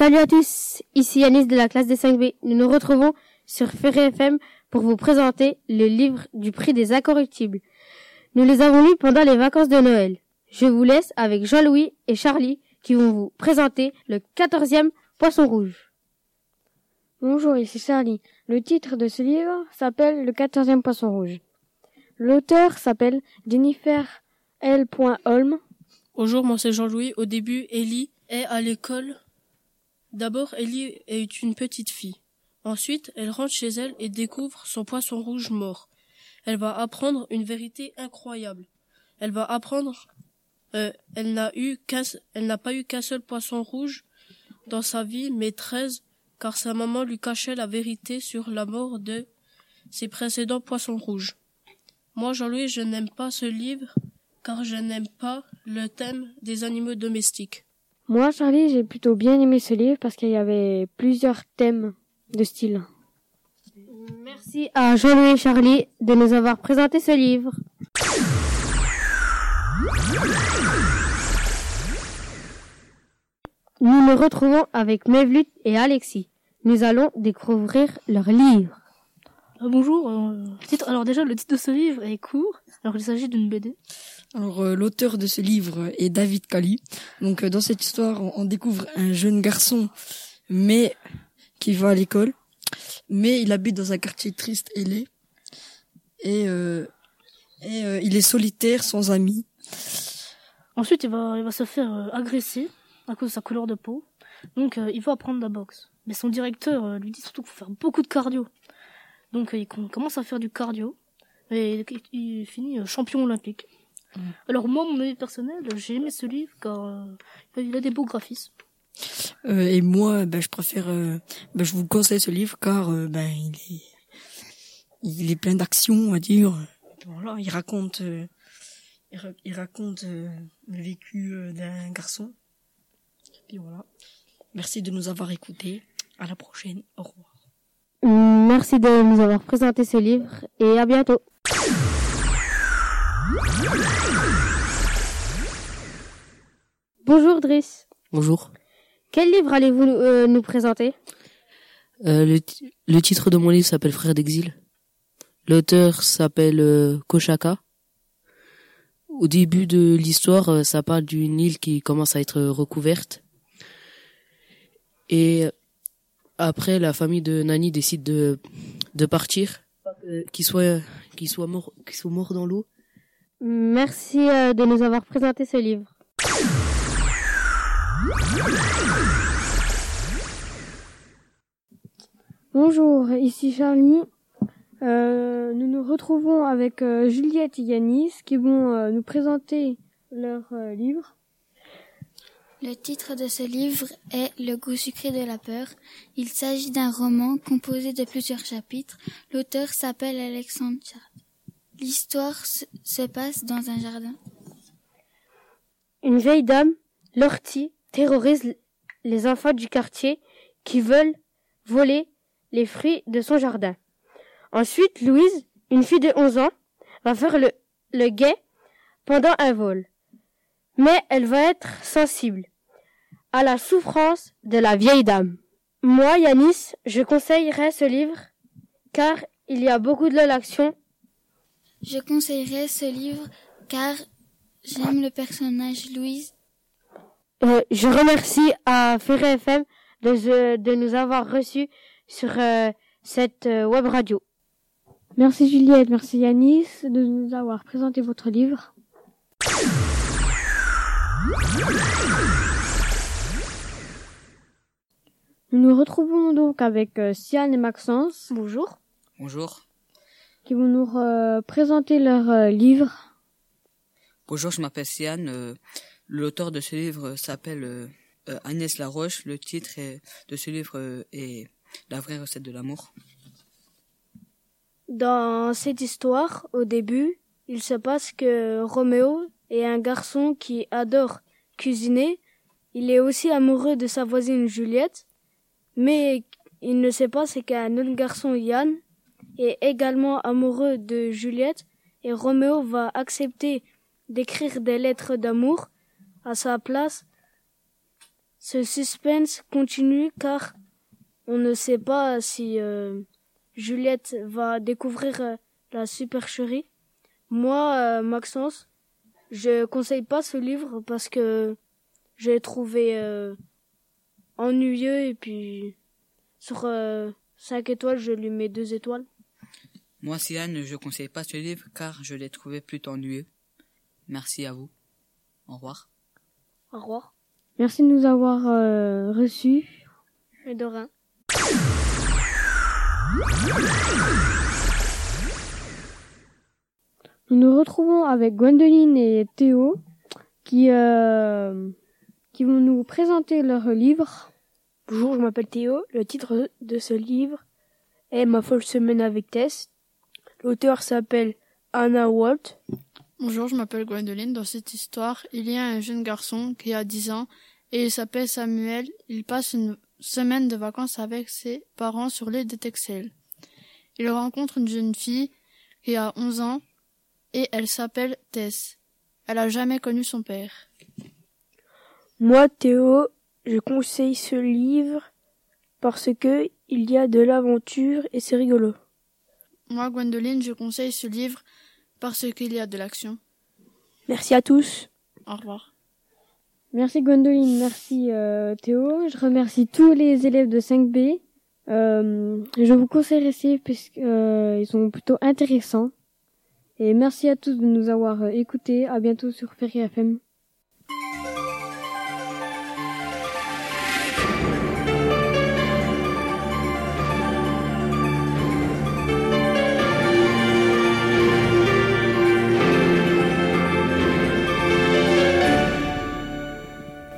Salut à tous, ici Yanis de la classe des 5B. Nous nous retrouvons sur Ferré FM pour vous présenter le livre du prix des incorruptibles. Nous les avons lus pendant les vacances de Noël. Je vous laisse avec Jean-Louis et Charlie qui vont vous présenter le quatorzième Poisson Rouge. Bonjour, ici Charlie. Le titre de ce livre s'appelle Le quatorzième Poisson Rouge. L'auteur s'appelle Jennifer L. Holm. Bonjour, moi c'est Jean-Louis. Au début, Ellie est à l'école. D'abord, Ellie est une petite fille. Ensuite, elle rentre chez elle et découvre son poisson rouge mort. Elle va apprendre une vérité incroyable. Elle va apprendre, euh, elle n'a eu elle n'a pas eu qu'un seul poisson rouge dans sa vie, mais treize, car sa maman lui cachait la vérité sur la mort de ses précédents poissons rouges. Moi, Jean-Louis, je n'aime pas ce livre, car je n'aime pas le thème des animaux domestiques. Moi, Charlie, j'ai plutôt bien aimé ce livre parce qu'il y avait plusieurs thèmes de style. Merci à Jean-Louis et Charlie de nous avoir présenté ce livre. Nous nous retrouvons avec Mevlut et Alexis. Nous allons découvrir leur livre. Ah, bonjour. Euh, titre, alors déjà, le titre de ce livre est court. Alors il s'agit d'une BD. Alors euh, l'auteur de ce livre est David Kali. Donc euh, dans cette histoire, on, découvre un jeune garçon, mais qui va à l'école, mais il habite dans un quartier triste et laid, et, et il est solitaire, sans amis. Ensuite, il va, il va se faire agresser à cause de sa couleur de peau. Donc il va apprendre la boxe. Mais son directeur lui dit surtout qu'il faut faire beaucoup de cardio. Donc il commence à faire du cardio et il finit champion olympique. Mm. Alors moi, mon avis personnel, j'ai aimé ce livre car euh, il a des beaux graphismes. Euh, et moi, ben, je préfère, euh, ben, je vous conseille ce livre car euh, ben, il est, il est plein d'action, on va dire. Voilà, il raconte, euh, il, raconte le vécu d'un garçon. Et voilà. Merci de nous avoir écoutés. À la prochaine. Au revoir. Merci de nous avoir présenté ce livre et à bientôt. Bonjour Driss. Bonjour. Quel livre allez-vous euh, nous présenter? Euh, le, le, titre de mon livre s'appelle Frères d'exil. L'auteur s'appelle euh, Koshaka. Au début de l'histoire, ça parle d'une île qui commence à être recouverte. Et après, la famille de Nani décide de, de partir, qu'il soit, qu'il soit mort, qu'il soit mort dans l'eau. Merci euh, de nous avoir présenté ce livre. Bonjour, ici Charlie. Euh, nous nous retrouvons avec euh, Juliette et Yanis qui vont euh, nous présenter leur euh, livre. Le titre de ce livre est Le goût sucré de la peur. Il s'agit d'un roman composé de plusieurs chapitres. L'auteur s'appelle Alexandre L'histoire se passe dans un jardin. Une vieille dame, Lortie, terrorise les enfants du quartier qui veulent voler les fruits de son jardin. Ensuite, Louise, une fille de 11 ans, va faire le, le guet pendant un vol. Mais elle va être sensible à la souffrance de la vieille dame. Moi, Yanis, je conseillerais ce livre car il y a beaucoup de l'action je conseillerais ce livre car j'aime le personnage Louise. Euh, je remercie à Ferré FM de, de, nous avoir reçus sur euh, cette euh, web radio. Merci Juliette, merci Yanis de nous avoir présenté votre livre. Nous nous retrouvons donc avec euh, Sian et Maxence. Bonjour. Bonjour qui vont nous euh, présenter leur euh, livre. Bonjour, je m'appelle Sian. Euh, L'auteur de ce livre s'appelle Agnès Laroche. Le titre est, de ce livre est La vraie recette de l'amour. Dans cette histoire, au début, il se passe que Roméo est un garçon qui adore cuisiner. Il est aussi amoureux de sa voisine Juliette, mais il ne sait pas c'est qu'un autre garçon, Yann, est également amoureux de Juliette et Roméo va accepter d'écrire des lettres d'amour à sa place Ce suspense continue car on ne sait pas si euh, Juliette va découvrir euh, la supercherie. Moi, euh, Maxence, je conseille pas ce livre parce que j'ai trouvé ennuyeux et puis sur euh, 5 étoiles, je lui mets 2 étoiles. Moi, Sian, je conseille pas ce livre car je l'ai trouvé plutôt ennuyeux. Merci à vous. Au revoir. Au revoir. Merci de nous avoir euh, reçus. Et de rien. Nous nous retrouvons avec Gwendoline et Théo qui, euh, qui vont nous présenter leur livre. Bonjour, je m'appelle Théo. Le titre de ce livre est Ma folle semaine avec Tess. L'auteur s'appelle Anna Walt. Bonjour, je m'appelle Gwendoline. Dans cette histoire, il y a un jeune garçon qui a 10 ans et il s'appelle Samuel. Il passe une semaine de vacances avec ses parents sur l'île de Texel. Il rencontre une jeune fille qui a 11 ans et elle s'appelle Tess. Elle a jamais connu son père. Moi, Théo, je conseille ce livre parce que il y a de l'aventure et c'est rigolo. Moi, Gwendoline, je conseille ce livre parce qu'il y a de l'action. Merci à tous. Au revoir. Merci Gwendoline, merci euh, Théo. Je remercie tous les élèves de 5B. Euh, je vous conseille ces livres puisqu'ils sont plutôt intéressants. Et merci à tous de nous avoir écoutés. À bientôt sur Ferry FM.